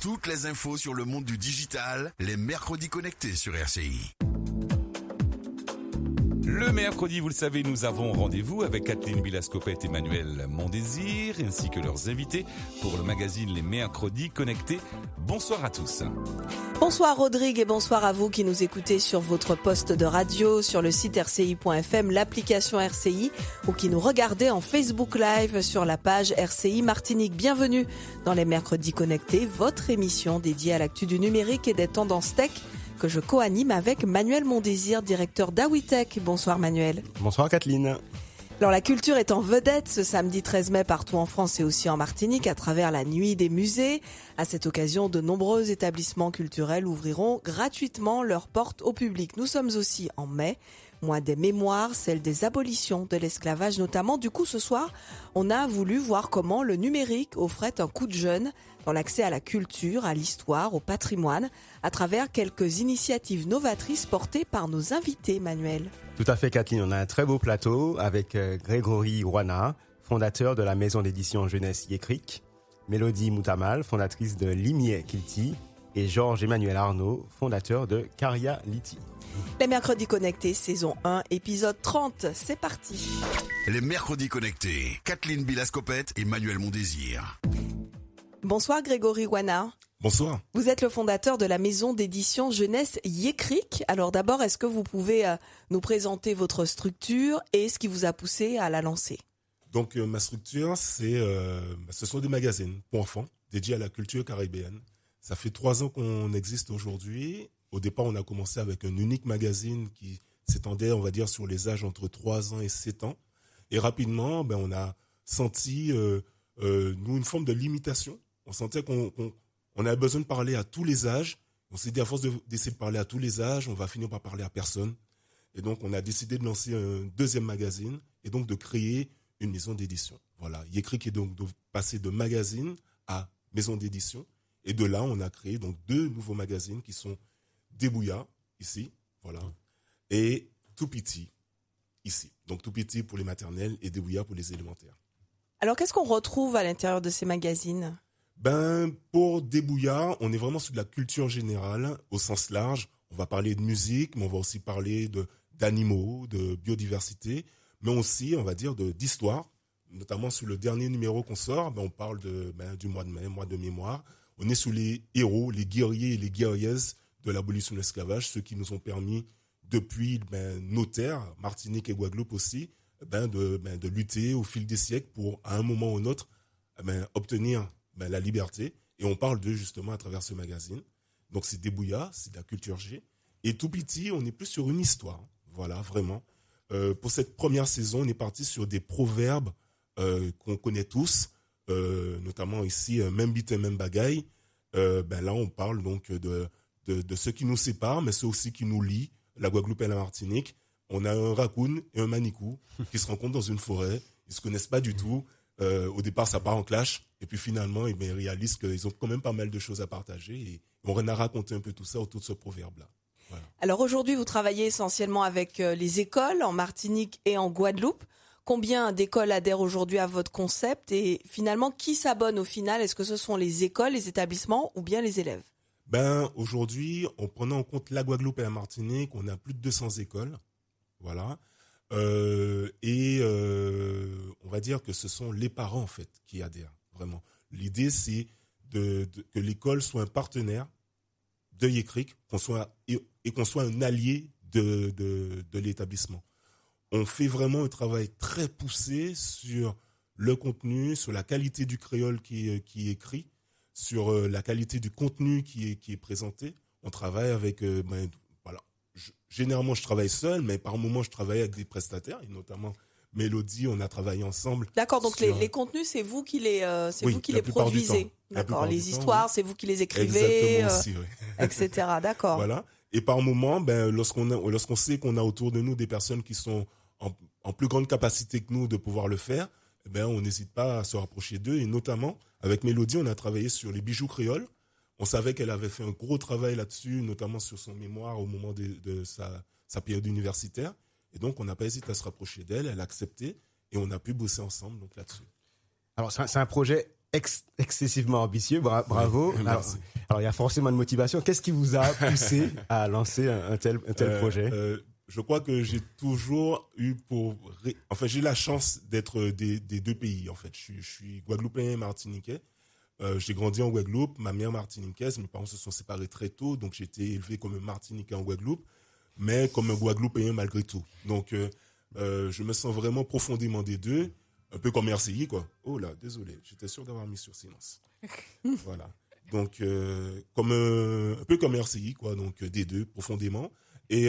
Toutes les infos sur le monde du digital, les mercredis connectés sur RCI. Le mercredi, vous le savez, nous avons rendez-vous avec Kathleen Bilascopette et Emmanuel Mondésir, ainsi que leurs invités pour le magazine Les Mercredis Connectés. Bonsoir à tous. Bonsoir Rodrigue et bonsoir à vous qui nous écoutez sur votre poste de radio, sur le site rci.fm, l'application RCI ou qui nous regardez en Facebook Live sur la page RCI Martinique. Bienvenue dans les Mercredis Connectés, votre émission dédiée à l'actu du numérique et des tendances tech que je co-anime avec Manuel Mondésir, directeur d'Awitech. Bonsoir Manuel. Bonsoir Kathleen. Alors la culture est en vedette ce samedi 13 mai partout en France et aussi en Martinique à travers la nuit des musées. À cette occasion, de nombreux établissements culturels ouvriront gratuitement leurs portes au public. Nous sommes aussi en mai mois des mémoires, celle des abolitions de l'esclavage notamment. Du coup, ce soir, on a voulu voir comment le numérique offrait un coup de jeune dans l'accès à la culture, à l'histoire, au patrimoine, à travers quelques initiatives novatrices portées par nos invités, Manuel. Tout à fait, Kathleen. On a un très beau plateau avec euh, Grégory Rouana, fondateur de la maison d'édition jeunesse Yécric, Mélodie Moutamal, fondatrice de Limier Kilti, et Georges Emmanuel Arnaud, fondateur de Caria Liti. Les mercredis connectés, saison 1, épisode 30. C'est parti. Les mercredis connectés. Kathleen Bilascopette et Manuel Mondésir. Bonsoir Grégory Wana. Bonsoir. Vous êtes le fondateur de la maison d'édition jeunesse Yécric. Alors d'abord, est-ce que vous pouvez euh, nous présenter votre structure et ce qui vous a poussé à la lancer? Donc euh, ma structure, c'est, euh, ce sont des magazines pour enfants dédiés à la culture caribéenne. Ça fait trois ans qu'on existe aujourd'hui. Au départ, on a commencé avec un unique magazine qui s'étendait, on va dire, sur les âges entre 3 ans et 7 ans. Et rapidement, ben, on a senti, nous, une forme de limitation on sentait qu'on avait besoin de parler à tous les âges. On s'est dit, à force d'essayer de, parler à tous les âges, on va finir par parler à personne. Et donc, on a décidé de lancer un deuxième magazine et donc de créer une maison d'édition. Voilà. écrit qui est donc de passer de magazine à maison d'édition. Et de là, on a créé donc deux nouveaux magazines qui sont Débouya, ici, voilà, et Tout Petit, ici. Donc Tout Petit pour les maternelles et Débouya pour les élémentaires. Alors, qu'est-ce qu'on retrouve à l'intérieur de ces magazines? Ben, pour Débouillard, on est vraiment sur de la culture générale au sens large. On va parler de musique, mais on va aussi parler de d'animaux, de biodiversité, mais aussi, on va dire, de d'histoire. Notamment sur le dernier numéro qu'on sort, ben, on parle de, ben, du mois de mai, mois de mémoire. On est sous les héros, les guerriers et les guerrières de l'abolition de l'esclavage, ceux qui nous ont permis, depuis ben, nos terres, Martinique et Guadeloupe aussi, ben, de, ben, de lutter au fil des siècles pour, à un moment ou un autre, obtenir la liberté. Et on parle d'eux justement à travers ce magazine. Donc c'est Débouya, c'est de la culture G. Et tout petit, on est plus sur une histoire. Voilà, vraiment. Euh, pour cette première saison, on est parti sur des proverbes euh, qu'on connaît tous, notamment ici, même bit et même bagaille. ben là, on parle donc de, de, ceux qui nous séparent, mais ceux aussi qui nous lient, la Guadeloupe et la Martinique. On a un raccoon et un manicou qui se rencontrent dans une forêt. Ils se connaissent pas du tout. au départ, ça part en clash. Et puis finalement, eh ils réalisent qu'ils ont quand même pas mal de choses à partager. Et on a raconté un peu tout ça autour de ce proverbe-là. Alors aujourd'hui, vous travaillez essentiellement avec euh, les écoles en Martinique et en Guadeloupe. Combien d'écoles adhèrent aujourd'hui à votre concept et finalement, qui s'abonne au final? Est-ce que ce sont les écoles, les établissements ou bien les élèves? Ben aujourd'hui, en prenant en compte la Guadeloupe et la Martinique, on a plus de 200 écoles. Voilà. Euh, et euh, on va dire que ce sont les parents en fait qui adhèrent. L'idée, c'est que l'école soit un partenaire de Yécric, et, qu'on soit un allié de, l'établissement. On fait vraiment un travail très poussé sur le contenu, sur la qualité du créole qui, qui est écrit, sur euh, la qualité du contenu qui est, qui est présenté. On travaille avec, euh, ben, voilà, généralement je travaille seul, mais par moments je travaille avec des prestataires, et notamment Mélodie, on a travaillé ensemble. D'accord, donc les, contenus, c'est vous qui les, euh, c'est vous qui les produisez. D'accord, les histoires, c'est vous qui les écrivez, euh, etc. D'accord. Voilà. Et par moment, ben, lorsqu'on lorsqu'on sait qu'on a autour de nous des personnes qui sont en, plus grande capacité que nous de pouvoir le faire, eh ben, on n'hésite pas à se rapprocher d'eux. Et notamment, avec Mélodie, on a travaillé sur les bijoux créoles. On savait qu'elle avait fait un gros travail là-dessus, notamment sur son mémoire au moment de, de sa, sa période universitaire. Et donc, on n'a pas hésité à se rapprocher d'elle, elle a accepté, et on a pu bosser ensemble donc là-dessus. Alors, c'est un, projet excessivement ambitieux. bravo. alors, alors, il y a forcément une motivation. Qu'est-ce qui vous a poussé à lancer un, tel, un tel projet? Je crois que j'ai toujours eu pour, enfin, j'ai la chance d'être des, des, deux pays, en fait. Je suis, je suis guadeloupéen et martiniquais. Euh, j'ai grandi en Guadeloupe, ma mère martiniquaise, mes parents se sont séparés très tôt, donc j'ai été élevé comme un martiniquais en Guadeloupe, mais comme un guadeloupéen malgré tout. Donc, euh, euh, je me sens vraiment profondément des deux, un peu comme RCI, quoi. Oh là, désolé, j'étais sûr d'avoir mis sur silence. voilà. Donc, euh, comme un peu comme RCI, quoi, donc des deux, profondément. Et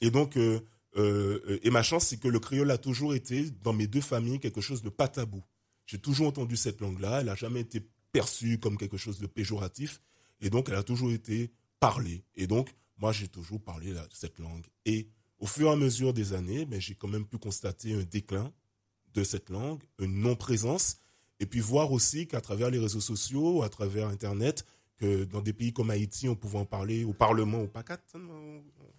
et donc, euh, euh, et ma chance, c'est que le créole a toujours été, dans mes deux familles, quelque chose de pas tabou. J'ai toujours entendu cette langue-là. Elle n'a jamais été perçue comme quelque chose de péjoratif. Et donc, elle a toujours été parlée. Et donc, moi, j'ai toujours parlé cette langue. Et au fur et à mesure des années, mais j'ai quand même pu constater un déclin de cette langue, une non-présence. Et puis voir aussi qu'à travers les réseaux sociaux, à travers Internet, que dans des pays comme Haïti, on pouvait en parler au Parlement, au PACAT. Hein,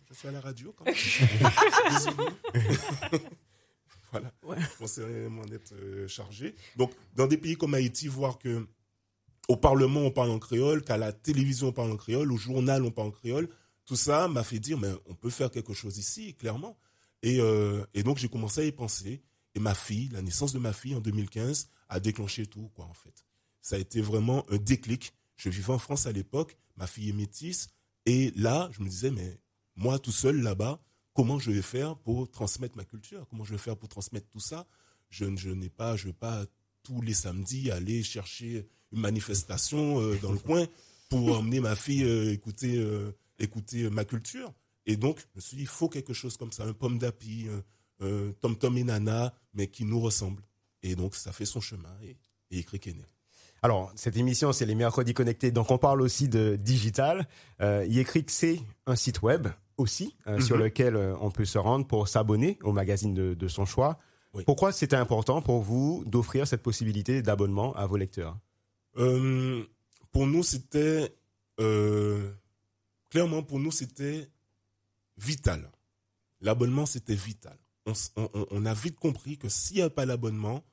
je suis à la radio quand même. voilà. Je pensais vraiment être euh, chargé. Donc, dans des pays comme Haïti, voir que au Parlement, on parle en créole, qu'à la télévision, on parle en créole, au journal, on parle en créole, tout ça m'a fait dire, mais on peut faire quelque chose ici, clairement. Et, euh, et donc, j'ai commencé à y penser. Et ma fille, la naissance de ma fille en 2015, a déclenché tout, quoi, en fait. Ça a été vraiment un déclic je vivais en France à l'époque, ma fille est métisse, et là, je me disais, mais moi tout seul là-bas, comment je vais faire pour transmettre ma culture? Comment je vais faire pour transmettre tout ça? Je, je n'ai pas, je vais pas tous les samedis aller chercher une manifestation euh, dans le coin pour emmener ma fille euh, écouter, euh, écouter ma culture. Et donc, je me suis dit, il faut quelque chose comme ça, un pomme d'api, un Tom Tom et Nana, mais qui nous ressemble. Et donc, ça fait son chemin et, et écrit qu'est né. Alors, cette émission, c'est les mercredis connectés, donc on parle aussi de digital. Euh, il écrit que c'est un site web aussi, euh, sur mhm. lequel euh, on peut se rendre pour s'abonner au magazine de, son choix. Pourquoi c'était important pour vous d'offrir cette possibilité d'abonnement à vos lecteurs? Pour nous, c'était... clairement, pour nous, c'était vital. L'abonnement, c'était vital. on, a vite compris que s'il n'y a pas l'abonnement,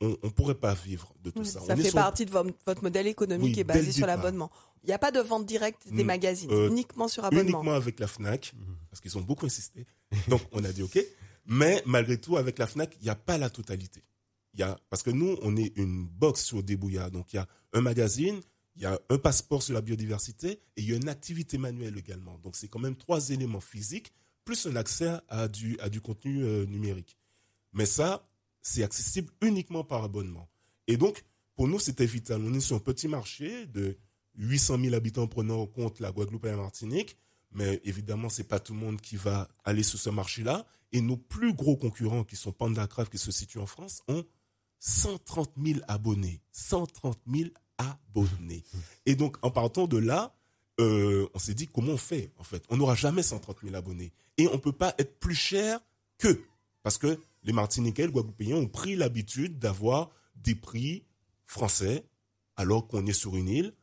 on ne pourrait pas vivre de tout ça. Ça fait partie de votre, modèle économique qui est basé sur l'abonnement. Il n'y a pas de vente directe des mm. magazines, euh, uniquement sur abonnement. Uniquement avec la FNAC, parce qu'ils ont beaucoup insisté. Donc on a dit OK. Mais malgré tout, avec la FNAC, il n'y a pas la totalité. Il y a, parce que nous, on est une box sur Débouillard. Donc il y a un magazine, il y a un passeport sur la biodiversité et il y a une activité manuelle également. Donc c'est quand même trois éléments physiques plus un accès à du, à du contenu euh, numérique. Mais ça, c'est accessible uniquement par abonnement. Et donc, pour nous, c'était vital. On est sur un petit marché de 800 000 habitants prenant en compte la Guadeloupe et la Martinique. Mais évidemment, c'est pas tout le monde qui va aller sur ce marché-là. Et nos plus gros concurrents, qui sont PandaCraft, qui se situent en France, ont 130 000 abonnés. 130 000 abonnés. Et donc, en partant de là, euh, on s'est dit comment on fait, en fait? On n'aura jamais 130 000 abonnés. Et on peut pas être plus cher qu'eux. Parce que les Martiniquais, les Guadeloupéens ont pris l'habitude d'avoir des prix français alors qu'on est sur une île.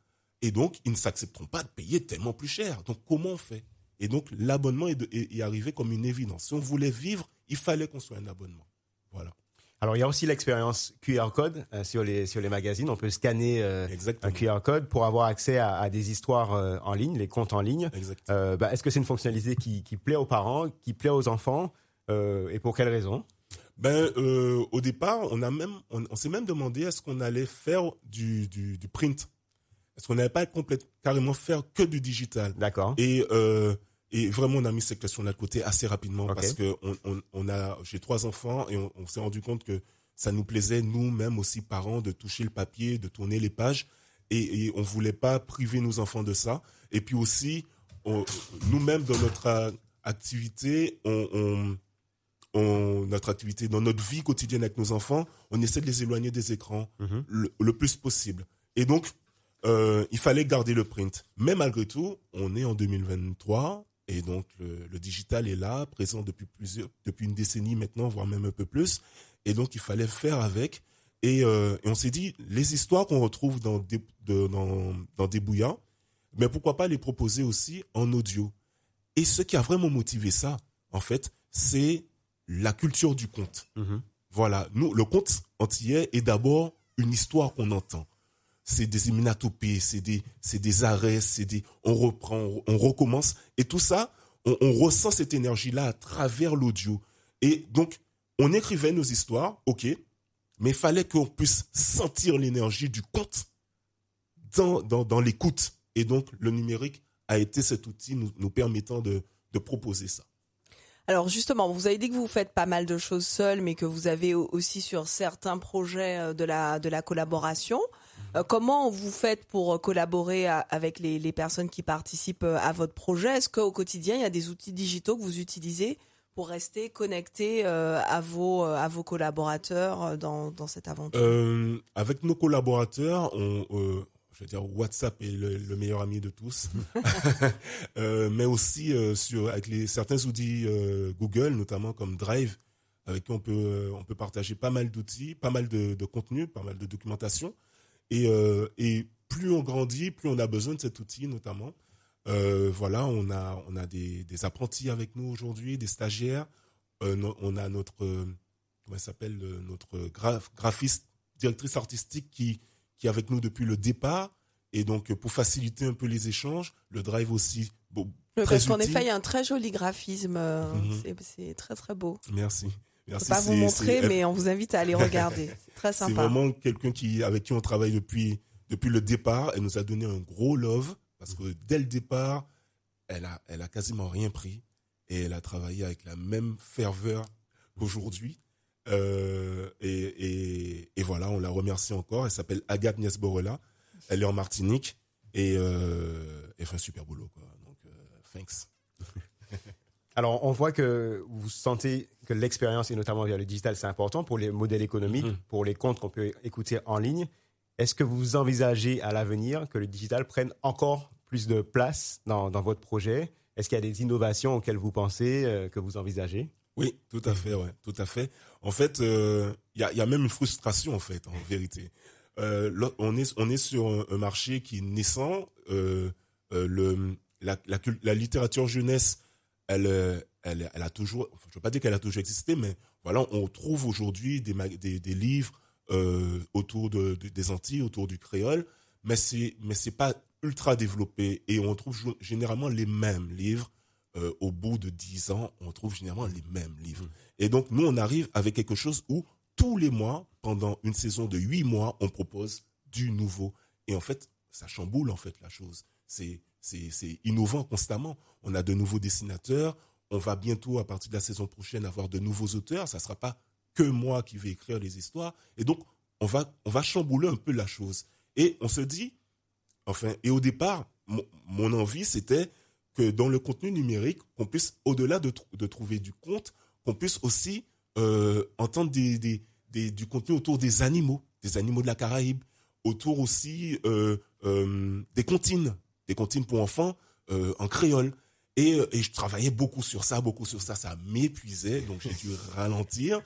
Et donc, ils ne s'accepteront pas de payer tellement plus cher. Donc, comment on fait? Et donc, l'abonnement est, arrivé comme une évidence. Si on voulait vivre, il fallait qu'on soit un abonnement. Voilà. Alors, il y a aussi l'expérience QR code euh, sur, les, sur les magazines. On peut scanner euh, un QR code pour avoir accès à, des histoires euh, en ligne, les comptes en ligne. Bah, est-ce que c'est une fonctionnalité qui, qui, plaît aux parents, qui plaît aux enfants Et pour quelles raisons ben, euh, au départ, on a même, on, s'est même demandé est-ce qu'on allait faire du, du, du print, est-ce qu'on n'allait pas carrément faire que du digital. D'accord. Et euh, et vraiment, on a mis cette question de côté assez rapidement parce que on, on, on a, j'ai trois enfants et on, s'est rendu compte que ça nous plaisait nous-mêmes aussi parents de toucher le papier, de tourner les pages et, et on voulait pas priver nos enfants de ça. Et puis aussi, nous-mêmes dans notre activité, on on, notre activité, dans notre vie quotidienne avec nos enfants, on essaie de les éloigner des écrans mhm. le, plus possible. Et donc, euh, il fallait garder le print. Mais malgré tout, on est en 2023 et donc le, digital est là, présent depuis plusieurs, depuis une décennie maintenant, voire même un peu plus. Et donc, il fallait faire avec. Et, euh, on s'est dit, les histoires qu'on retrouve dans des, dans, dans des bouillons, mais pourquoi pas les proposer aussi en audio. Et ce qui a vraiment motivé ça, en fait, c'est la culture du conte. Mhm. Voilà, nous, le conte antillais est d'abord une histoire qu'on entend. C'est des immunatopées, c'est des, c'est des arrêts, c'est des, on reprend, on, recommence. Et tout ça, on, on ressent cette énergie-là à travers l'audio. Et donc, on écrivait nos histoires, ok, mais il fallait qu'on puisse sentir l'énergie du conte dans, dans, dans l'écoute. Et donc, le numérique a été cet outil nous, nous permettant de, de proposer ça. Alors justement, vous avez dit que vous faites pas mal de choses seules, mais que vous avez aussi sur certains projets euh, de la, de la collaboration. Euh, comment vous faites pour collaborer avec les, personnes qui participent euh, à votre projet? Est-ce qu'au quotidien, il y a des outils digitaux que vous utilisez pour rester connecté à, vos, à vos collaborateurs dans, dans cette aventure? Euh, Avec nos collaborateurs, on, je veux dire, WhatsApp est le, meilleur ami de tous, euh, mais aussi euh, sur avec les certains outils euh, Google, notamment comme Drive, avec qui on peut on peut partager pas mal d'outils, pas mal de, de contenu, pas mal de documentation, et et plus on grandit, plus on a besoin de cet outil, notamment. voilà, on a on a des, des apprentis avec nous aujourd'hui, des stagiaires. on a notre comment s'appelle notre graphiste, directrice artistique qui qui est avec nous depuis le départ. Et donc, pour faciliter un peu les échanges, le drive aussi. Bon, parce qu'en effet, il y a un très joli graphisme. Euh, mhm. C'est très, très beau. Merci. Merci. Je ne peux pas vous montrer, mais on vous invite à aller regarder. C'est très sympa. C'est vraiment quelqu'un qui, avec qui on travaille depuis, depuis le départ. Elle nous a donné un gros love parce que dès le départ, elle a, elle a quasiment rien pris et elle a travaillé avec la même ferveur aujourd'hui. Euh, et, et, voilà, on la remercie encore. Elle s'appelle Agathe Niesborella. Elle est en Martinique et euh, elle fait un super boulot. Quoi. Donc, euh, thanks. Alors, on voit que vous sentez que l'expérience, et notamment via le digital, c'est important pour les modèles économiques, mm-hmm. pour les comptes qu'on peut écouter en ligne. Est-ce que vous envisagez à l'avenir que le digital prenne encore plus de place dans, dans votre projet? Est-ce qu'il y a des innovations auxquelles vous pensez, euh, que vous envisagez? Oui, tout à fait, ouais, tout à fait. En fait, il euh, y, a, même une frustration en fait, en vérité. Euh, on est on est sur un, marché qui est naissant. Euh, le la, la, littérature jeunesse, elle, elle, elle a toujours, je veux pas dire qu'elle a toujours existé, mais voilà, on trouve aujourd'hui des, des, livres autour de, des Antilles, autour du créole, mais mais c'est pas ultra développé et on trouve généralement les mêmes livres euh, au bout de dix ans, on trouve généralement les mêmes livres. Et donc, nous, on arrive avec quelque chose où tous les mois, pendant une saison de huit mois, on propose du nouveau. Et en fait, ça chamboule, en fait, la chose. C'est, c'est, innovant constamment. On a de nouveaux dessinateurs. On va bientôt, à partir de la saison prochaine, avoir de nouveaux auteurs. Ça sera pas que moi qui vais écrire les histoires. Et donc, on va, on va chambouler un peu la chose. Et on se dit, enfin, et au départ, mon envie, c'était que dans le contenu numérique, qu'on puisse, au-delà de, de, trouver du compte, qu'on puisse aussi euh, entendre des, des, des, du contenu autour des animaux, des animaux de la Caraïbe, autour aussi euh, euh, des comptines, des comptines pour enfants en créole. Et, et, je travaillais beaucoup sur ça, beaucoup sur ça, ça m'épuisait, donc j'ai dû ralentir.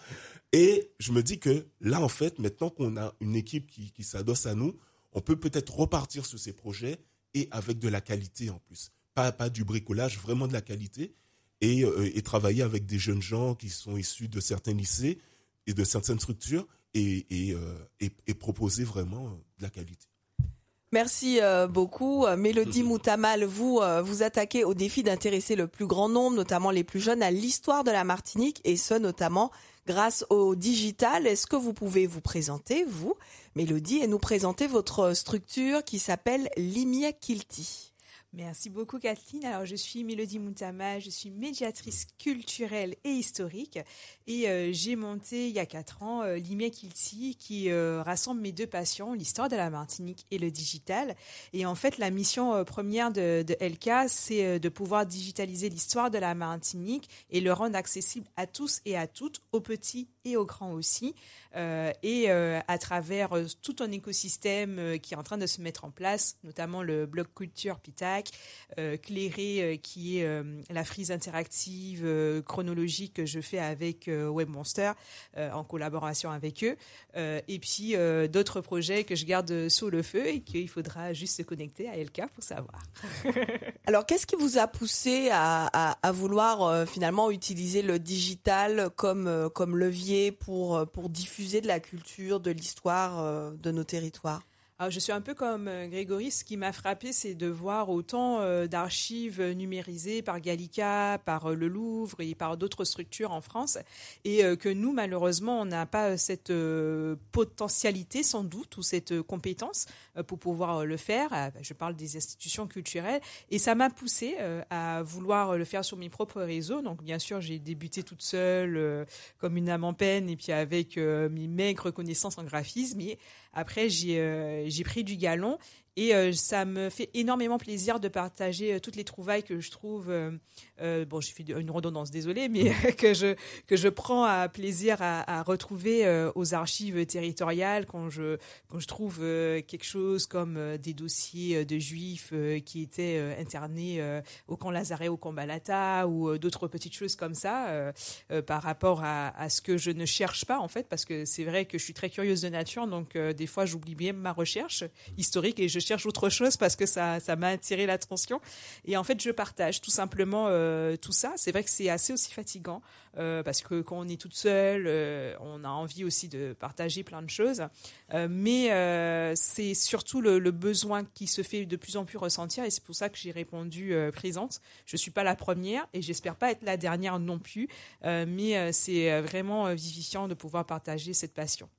Et je me dis que là, en fait, maintenant qu'on a une équipe qui, qui s'adosse à nous, on peut peut-être repartir sur ces projets et avec de la qualité en plus pas, pas du bricolage, vraiment de la qualité, et, euh, et, travailler avec des jeunes gens qui sont issus de certains lycées et de certaines structures et, et, euh, et proposer vraiment de la qualité. Merci euh, beaucoup. Mélodie Moutamal, vous vous attaquez au défi d'intéresser le plus grand nombre, notamment les plus jeunes, à l'histoire de la Martinique, et ce notamment grâce au digital. Est-ce que vous pouvez vous présenter, vous, Mélodie, et nous présenter votre structure qui s'appelle Limia Kilti Merci beaucoup Kathleen. Alors je suis Mélodie Moutama, je suis médiatrice culturelle et historique et euh, j'ai monté il y a quatre ans euh, Kilti qui euh, rassemble mes deux passions, l'histoire de la Martinique et le digital. Et en fait la mission euh, première de, de LK c'est de pouvoir digitaliser l'histoire de la Martinique et le rendre accessible à tous et à toutes, aux petits et aux grands aussi. Et à travers tout un écosystème qui est en train de se mettre en place, notamment le blog culture Pitac, Slack, Clairé, qui est la frise interactive chronologique que je fais avec WebMonster en collaboration avec eux. et puis d'autres projets que je garde sous le feu et qu'il faudra juste se connecter à LK pour savoir. Alors, qu'est-ce qui vous a poussé à, vouloir finalement utiliser le digital comme, levier pour diffuser de la culture, de l'histoire de nos territoires? Alors, je suis un peu comme euh, Grégory. Ce qui m'a frappé, c'est de voir autant euh, d'archives numérisées par Gallica, par euh, le Louvre et par d'autres structures en France, et que nous, malheureusement, on n'a pas cette potentialité, sans doute, ou cette compétence pour pouvoir le faire. Je parle des institutions culturelles, et ça m'a poussé à vouloir le faire sur mes propres réseaux. Donc, bien sûr, j'ai débuté toute seule, comme une âme en peine, et puis avec mes maigres connaissances en graphisme. Après, j'ai j'ai pris du galon et euh, ça me fait énormément plaisir de partager euh, toutes les trouvailles que je trouve. Euh, bon, j'ai fait une redondance, désolée, mais que je que je prends à plaisir à, à retrouver aux archives territoriales quand je quand je trouve quelque chose comme des dossiers de juifs qui étaient internés au camp Lazaret, au camp Balata ou d'autres petites choses comme ça par rapport à, à, ce que je ne cherche pas en fait, parce que c'est vrai que je suis très curieuse de nature, donc des fois j'oublie bien ma recherche historique et je cherche autre chose parce que ça ça m'a attiré l'attention. Et en fait je partage tout simplement euh, tout ça c'est vrai que c'est assez aussi fatigant euh, parce que quand on est toute seule euh, on a envie aussi de partager plein de choses. Mais c'est surtout le, le, besoin qui se fait de plus en plus ressentir et c'est pour ça que j'ai répondu présente. Je suis pas la première et j'espère pas être la dernière non plus mais c'est vraiment vivifiant de pouvoir partager cette passion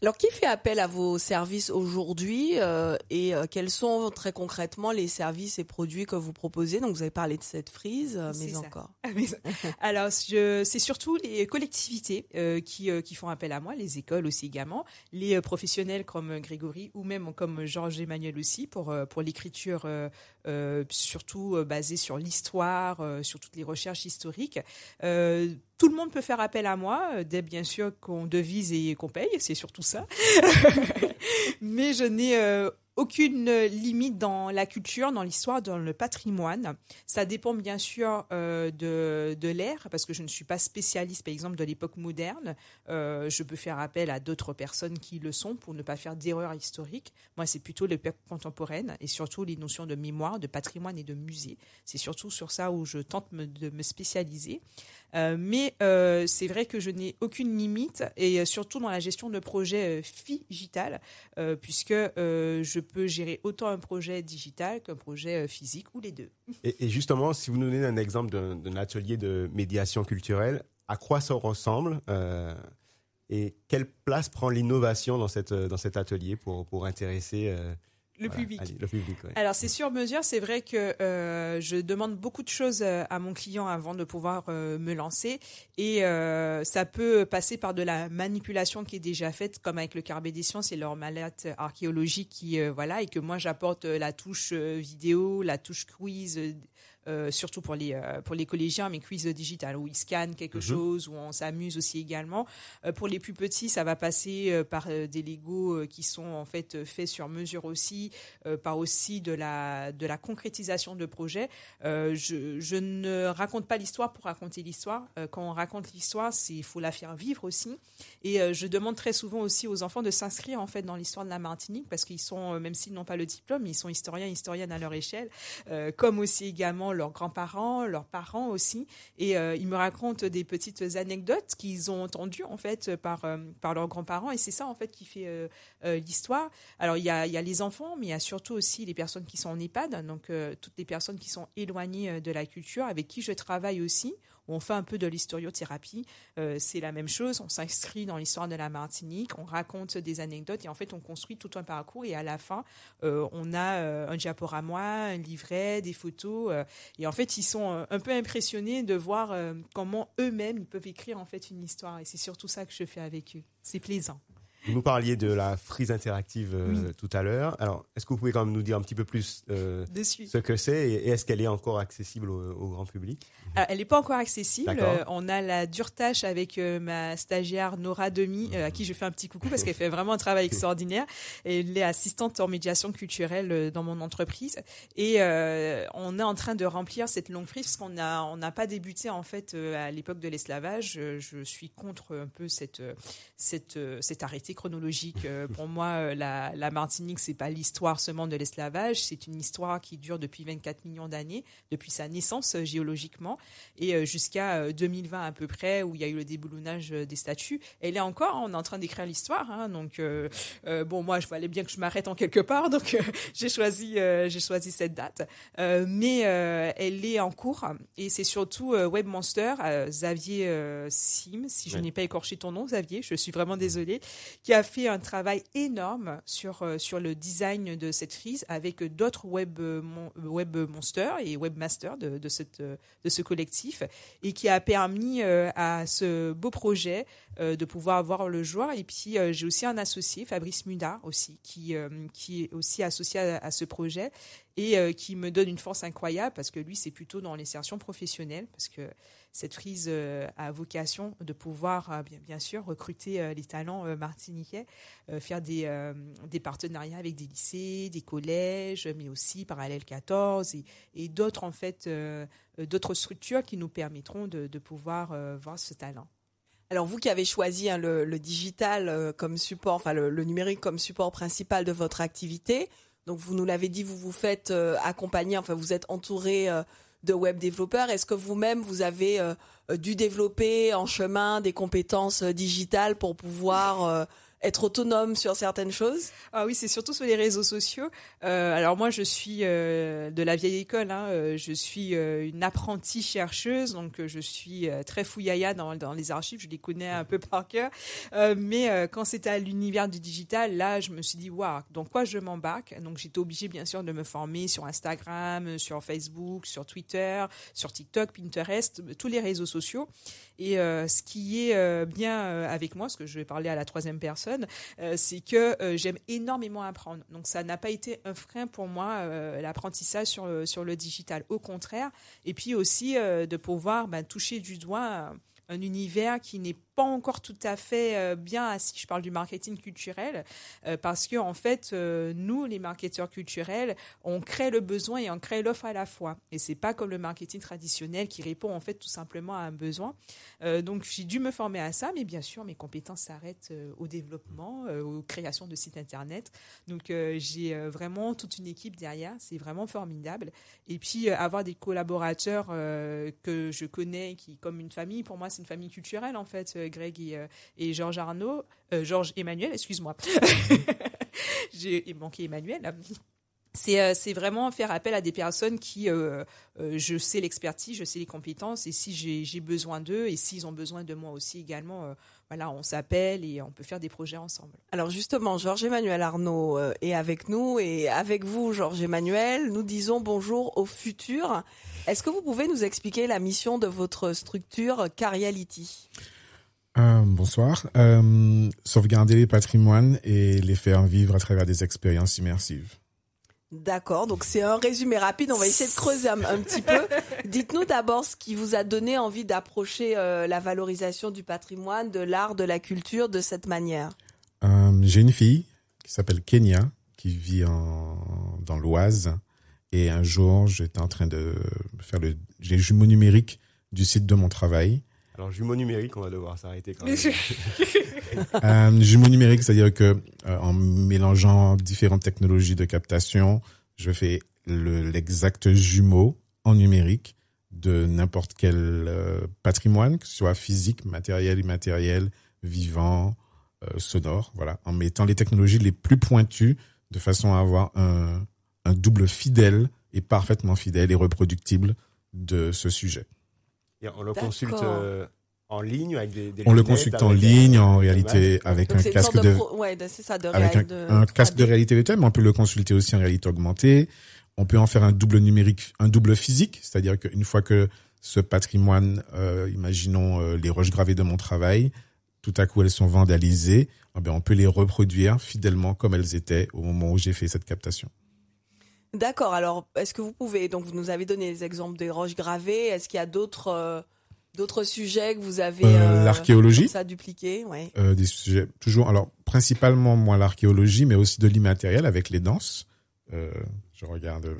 alors, qui fait appel à vos services aujourd'hui euh, et euh, quels sont très concrètement les services et produits que vous proposez? Donc, vous avez parlé de cette frise, euh, mais encore. Alors, c'est surtout les collectivités qui, qui font appel à moi, les écoles aussi également, les professionnels comme Grégory ou même comme Georges Emmanuel aussi pour, pour l'écriture surtout basée sur l'histoire, sur toutes les recherches historiques tout le monde peut faire appel à moi, dès bien sûr qu'on devise et qu'on paye, c'est surtout ça. Mais je n'ai euh, aucune limite dans la culture, dans l'histoire, dans le patrimoine. Ça dépend bien sûr euh, de, l'ère, parce que je ne suis pas spécialiste, par exemple, de l'époque moderne. Euh, je peux faire appel à d'autres personnes qui le sont pour ne pas faire d'erreurs historiques. Moi, c'est plutôt l'époque contemporaine et surtout les notions de mémoire, de patrimoine et de musée. C'est surtout sur ça où je tente de me spécialiser. Euh, mais euh, c'est vrai que je n'ai aucune limite et surtout dans la gestion de projets digital, puisque je peux gérer autant un projet digital qu'un projet euh, physique ou les deux. Et, justement, si vous nous donnez un exemple d'un atelier de médiation culturelle, à quoi ça ressemble euh, et quelle place prend l'innovation dans, dans cet atelier pour, pour intéresser euh, le public. Alors c'est sur mesure, c'est vrai que euh, je demande beaucoup de choses euh, à mon client avant de pouvoir euh, me lancer. Et ça peut passer par de la manipulation qui est déjà faite, comme avec le Carbe d'édition, c'est leur mallette archéologique qui voilà et que moi j'apporte la touche vidéo, la touche quiz euh, surtout pour les euh, pour les collégiens, mais quiz digital où ils scannent quelque mhm. chose, où on s'amuse aussi également. Euh, pour les plus petits, ça va passer par des Lego qui sont en fait faits sur mesure aussi, par aussi de la de la concrétisation de projets. je, je ne raconte pas l'histoire pour raconter l'histoire. quand on raconte l'histoire, il faut la faire vivre aussi. Et je demande très souvent aussi aux enfants de s'inscrire en fait dans l'histoire de la Martinique parce qu'ils sont même s'ils n'ont pas le diplôme, ils sont historiens historiennes à leur échelle, comme aussi également leurs grands-parents, leurs parents aussi. Et euh, ils me racontent des petites anecdotes qu'ils ont entendues en fait par, euh, par leurs grands-parents. Et c'est ça en fait qui fait euh, l'histoire. Alors il y a, y a, les enfants, mais il y a surtout aussi les personnes qui sont en EHPAD, donc toutes les personnes qui sont éloignées de la culture, avec qui je travaille aussi on fait un peu de l'historiothérapie. Euh, c'est la même chose, on s'inscrit dans l'histoire de la Martinique, on raconte des anecdotes et en fait on construit tout un parcours et à la fin euh, on a euh, un diaporama, un livret, des photos et en fait ils sont un peu impressionnés de voir comment eux-mêmes ils peuvent écrire en fait une histoire et c'est surtout ça que je fais avec eux. C'est plaisant. Vous nous parliez de la frise interactive euh, tout à l'heure. Alors, est-ce que vous pouvez quand même nous dire un petit peu plus euh, ce que c'est et est-ce qu'elle est encore accessible au, grand public? Ah, Elle n'est pas encore accessible. Euh, on a la dure tâche avec ma stagiaire Nora Demi, à qui je fais un petit coucou parce qu'elle fait vraiment un travail extraordinaire. Elle est assistante en médiation culturelle dans mon entreprise. Et on est en train de remplir cette longue frise parce qu'on n'a on n'a pas débuté en fait à l'époque de l'esclavage. Je suis contre un peu cette, cette, cet arrêté chronologique. Euh, pour moi, euh, la, la Martinique, c'est pas l'histoire seulement de l'esclavage, c'est une histoire qui dure depuis 24 millions d'années, depuis sa naissance euh, géologiquement, et jusqu'à 2020 à peu près, où il y a eu le déboulonnage des statues. Elle est encore, on est en train d'écrire l'histoire, hein, donc bon, moi, je voulais bien que je m'arrête en quelque part, donc j'ai choisi, j'ai choisi cette date, mais elle est en cours, et c'est surtout Web Monster, Xavier Sim, si je n'ai pas écorché ton nom, Xavier, je suis vraiment désolée, qui a fait un travail énorme sur, euh, sur le design de cette frise avec d'autres web, euh, web monsters et webmasters de, de, cette, euh, de ce collectif et qui a permis à ce beau projet de pouvoir voir le jour. Et puis, j'ai aussi un associé, Fabrice Muda aussi, qui, qui est aussi associé à, à ce projet et qui me donne une force incroyable parce que lui, c'est plutôt dans l'insertion professionnelle parce que cette frise euh, a vocation de pouvoir, euh, bien, sûr, recruter euh, les talents martiniquais, faire des, partenariats avec des lycées, des collèges, mais aussi Parallèle 14 et, d'autres, en fait, d'autres structures qui nous permettront de, pouvoir voir ce talent. Alors vous qui avez choisi hein, le, digital comme support, enfin le, numérique comme support principal de votre activité, donc vous nous l'avez dit, vous vous faites accompagner, enfin vous êtes entouré de web développeurs. Est-ce que vous-même, vous avez euh, dû développer en chemin des compétences euh, digitales pour pouvoir euh, être autonome sur certaines choses Ah oui, c'est surtout sur les réseaux sociaux. Euh, alors moi, je suis euh, de la vieille école. Hein, euh, je suis euh, une apprentie chercheuse, donc je suis très fouillaya dans, dans les archives. Je les connais un peu par cœur. mais quand c'était à l'univers du digital, là, je me suis dit, waouh, dans quoi je m'embarque? Donc j'étais obligée, bien sûr, de me former sur Instagram, sur Facebook, sur Twitter, sur TikTok, Pinterest, tous les réseaux sociaux. Et ce qui est bien avec moi, parce que je vais parler à la troisième personne, euh, c'est que euh, j'aime énormément apprendre. Donc ça n'a pas été un frein pour moi, euh, l'apprentissage sur, sur le digital. Au contraire. Et puis aussi de pouvoir ben, toucher du doigt un univers qui n'est pas encore tout à fait euh, bien assis. Je parle du marketing culturel euh, parce que en fait, euh, nous, les marketeurs culturels, on crée le besoin et on crée l'offre à la fois. Et c'est pas comme le marketing traditionnel qui répond en fait tout simplement à un besoin. donc j'ai dû me former à ça, mais bien sûr, mes compétences s'arrêtent au développement, aux créations de sites internet. Donc j'ai vraiment toute une équipe derrière. C'est vraiment formidable. Et puis avoir des collaborateurs que je connais, qui comme une famille, pour moi c'est une famille culturelle en fait Greg et, euh, et Georges Arnaud, euh, Georges Emmanuel, excuse-moi. J'ai manqué Emmanuel. Euh, c'est vraiment faire appel à des personnes qui, je sais l'expertise, je sais les compétences, et si j'ai besoin d'eux, et s'ils ont besoin de moi aussi également, voilà, on s'appelle et on peut faire des projets ensemble. Alors justement, Georges Emmanuel Arnaud est avec nous, et avec vous, Georges Emmanuel, nous disons bonjour au futur. Est-ce que vous pouvez nous expliquer la mission de votre structure Cariality euh, bonsoir. Euh, sauvegarder les patrimoines et les faire vivre à travers des expériences immersives. D'accord, donc c'est un résumé rapide, on va essayer de creuser un, petit peu. Dites-nous d'abord ce qui vous a donné envie d'approcher euh, la valorisation du patrimoine, de l'art, de la culture de cette manière. Euh, J'ai une fille qui s'appelle Kenya, qui vit en, dans l'Oise, et un jour j'étais en train de faire le, les jumeaux numériques du site de mon travail, alors, jumeau numérique, on va devoir s'arrêter quand même. euh, jumeau numérique, c'est-à-dire que euh, en mélangeant différentes technologies de captation, je fais l'exact jumeau en numérique de n'importe quel euh, patrimoine, que ce soit physique, matériel, immatériel, vivant, sonore, voilà, en mettant les technologies les plus pointues de façon à avoir un double fidèle et parfaitement fidèle et reproductible de ce sujet on le consulte euh, en ligne avec des, On le consulte en ligne, en réalité, avec un casque de, avec un, casque de réalité virtuelle, mais on peut le consulter aussi en réalité augmentée. On peut en faire un double numérique, un double physique, c'est-à-dire qu'une fois que ce patrimoine, euh, imaginons euh, les roches gravées de mon travail, tout à coup elles sont vandalisées, eh bien, on peut les reproduire fidèlement comme elles étaient au moment où j'ai fait cette captation. D'accord. Alors, est-ce que vous pouvez donc vous nous avez donné des exemples des roches gravées. Est-ce qu'il y a d'autres euh, d'autres sujets que vous avez Euh, l'archéologie. ça dupliqué, ouais. Euh, des sujets toujours, alors principalement moi l'archéologie, mais aussi de l'immatériel avec les danses. Euh, je regarde euh,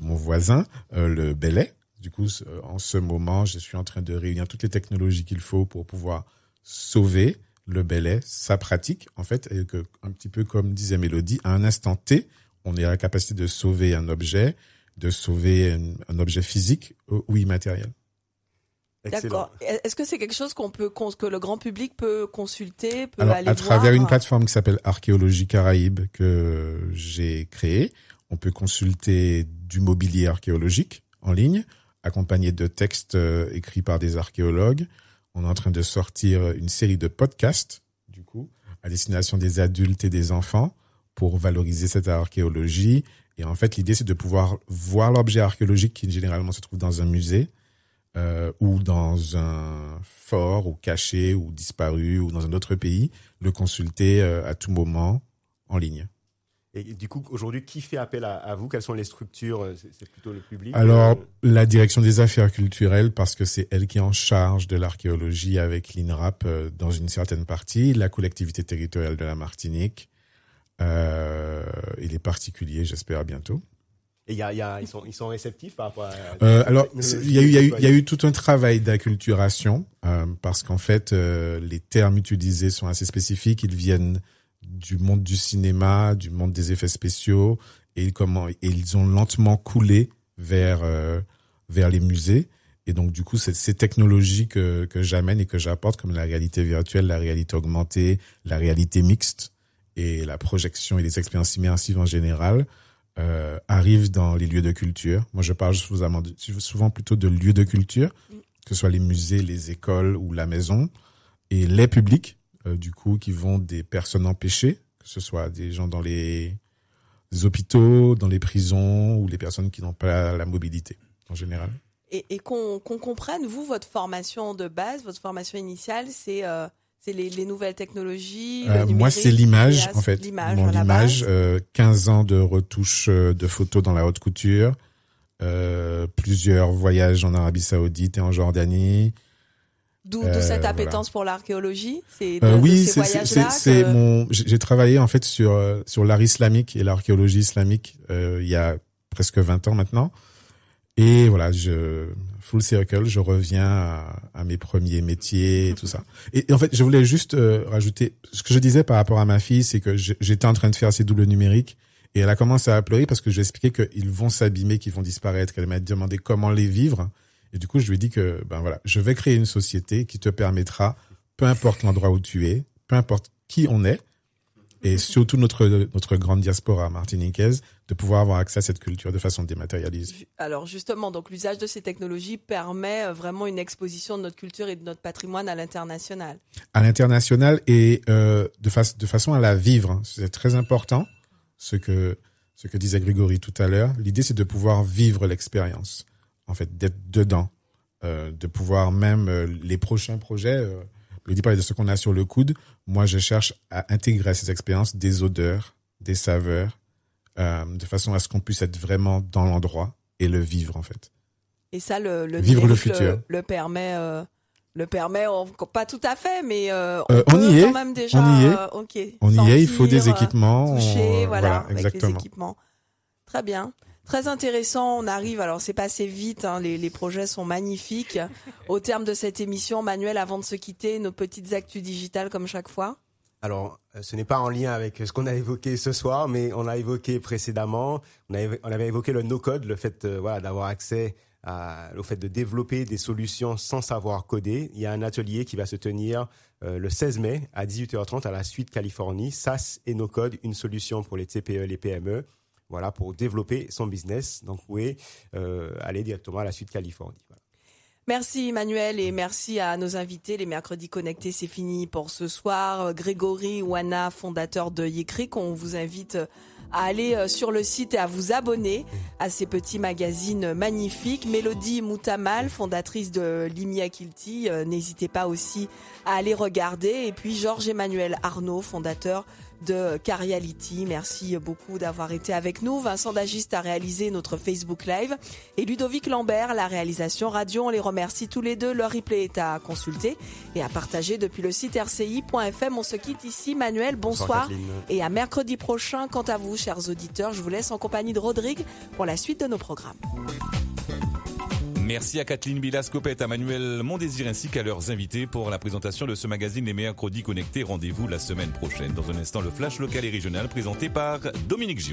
mon voisin, euh, le Belay. Du coup, euh, en ce moment, je suis en train de réunir toutes les technologies qu'il faut pour pouvoir sauver le Belay, sa pratique, en fait, et que, un petit peu comme disait Mélodie, à un instant T, on est à la capacité de sauver un objet, de sauver un, un objet physique ou ou immatériel. Excellent. D'accord. Est-ce que c'est quelque chose qu'on peut que le grand public peut consulter, peut Alors, aller à travers voir une plateforme qui s'appelle Archéologie Caraïbes que j'ai créée, on peut consulter du mobilier archéologique en ligne, accompagné de textes euh, écrits par des archéologues. On est en train de sortir une série de podcasts, du coup, à destination des adultes et des enfants pour valoriser cette archéologie. Et en fait, l'idée, c'est de pouvoir voir l'objet archéologique qui généralement se trouve dans un musée, euh, ou dans un fort ou caché ou disparu ou dans un autre pays, le consulter euh, à tout moment en ligne. Et du coup, aujourd'hui, qui fait appel à, à vous? Quelles sont les structures? Euh, C'est plutôt le public Alors, euh, la direction des affaires culturelles, parce que c'est elle qui est en charge de l'archéologie avec l'INRAP euh, dans une certaine partie, la collectivité territoriale de la Martinique euh, et les particuliers, j'espère bientôt. Et il y a, il y a- ils, sont, ils sont réceptifs par rapport à. Euh, alors, il y a eu, il y a eu, il y a déployée eu tout un travail d'acculturation euh, parce qu'en fait, euh, les termes utilisés sont assez spécifiques. Ils viennent du monde du cinéma, du monde des effets spéciaux, et comment et ils ont lentement coulé vers vers les musées. Et donc, du coup, ces technologies que que j'amène et que j'apporte, comme la réalité virtuelle, la réalité augmentée, la réalité mixte et la projection et les expériences immersives en général euh, arrivent dans les lieux de culture. Moi, je parle souvent, plutôt de lieux de culture, que ce soit les musées, les écoles ou la maison, et les publics, euh, du coup, qui vont des personnes empêchées, que ce soit des gens dans les hôpitaux, dans les prisons, ou les personnes qui n'ont pas la mobilité, en général. Et, et qu'on qu'on comprenne, vous, votre formation de base, votre formation initiale, c'est euh, c'est les, les nouvelles technologies. le Euh, moi, c'est l'image, en fait. L'image, Mon à la image, base. euh, 15 ans de retouches euh, de photos dans la haute couture, euh, plusieurs voyages en Arabie Saoudite et en Jordanie. D'où euh, cette voilà. appétence pour l'archéologie. C'est Euh, oui, ces c'est- que- mon. J'ai travaillé en fait sur euh, sur l'art islamique et l'archéologie islamique euh, il y a presque 20 ans maintenant. Et voilà, je full circle, je reviens à, mes premiers métiers et tout ça. Et, en fait, je voulais juste euh, rajouter ce que je disais par rapport à ma fille, c'est que j'étais en train de faire ses doubles numériques et elle a commencé à pleurer parce que je lui expliqué qu'ils vont s'abîmer, qu'ils vont disparaître, qu'elle m'a demandé comment les vivre. Et du coup, je lui ai dit que ben voilà, je vais créer une société qui te permettra, peu importe l'endroit où tu es, peu importe qui on est, et surtout notre notre grande diaspora martiniquaise, de pouvoir avoir accès à cette culture de façon dématérialisée. Alors justement, donc l'usage de ces technologies permet euh, vraiment une exposition de notre culture et de notre patrimoine à l'international. à l'international et euh, de, fa- de façon à la vivre. hein. C'est très important ce que ce que disait Grégory tout à l'heure. L'idée c'est de pouvoir vivre l'expérience, en fait, d'être dedans, euh, de pouvoir même euh, les prochains projets. Je dis parlait de ce qu'on a sur le coude. Moi, je cherche à intégrer à ces expériences des odeurs, des saveurs, euh, de façon à ce qu'on puisse être vraiment dans l'endroit et le vivre en fait. Et ça, le, le Vivre le futur. le, permet. euh, le permet, on- pas tout à fait, mais euh, Euh, on y est, quand même déjà. on y est. euh, ok. On y est, il faut des sentir, euh, équipements. toucher, on- voilà, avec exactement. les équipements. Très bien. Très intéressant. On arrive, alors c'est passé vite, hein, les, projets sont magnifiques. Au terme de cette émission, Manuel, avant de se quitter, nos petites actus digitales comme chaque fois. Alors, euh, ce n'est pas en lien avec ce qu'on a évoqué ce soir, mais on a évoqué précédemment, on, avait, évoqué le no-code, le fait euh, d'avoir accès au fait de développer des solutions sans savoir coder. Il y a un atelier qui va se tenir euh, le 16 mai à 18h30 à la suite Californie, SAS et no-code, une solution pour les TPE, les PME, voilà, pour développer son business. Donc, vous pouvez euh, aller directement à la suite Californie. Merci Emmanuel et merci à nos invités. Les mercredis connectés, c'est fini pour ce soir. Grégory Wana, fondateur de Yécric, on vous invite à aller euh, sur le site et à vous abonner à ces petits magazines magnifiques. Mélodie Moutamal, fondatrice de Limia Kilti, euh, n'hésitez pas aussi à aller regarder. Et puis Georges Emmanuel Arnaud, fondateur de Cariality. Merci beaucoup d'avoir été avec nous. Vincent Dagiste a réalisé notre Facebook Live et Ludovic Lambert, la réalisation radio. On les remercie tous les deux. Leur replay est à consulter et à partager depuis le site rci.fm. On se quitte ici. Manuel, bonsoir. et à mercredi prochain. Quant à vous, chers auditeurs, je vous laisse en compagnie de Rodrigue pour la suite de nos programmes. Merci à Kathleen Bilascopette, à Manuel Mondésir ainsi qu'à leurs invités pour la présentation de ce magazine Les mercredis connectés. Rendez-vous la semaine prochaine. Dans un instant, le flash local et régional présenté par Dominique Giraud.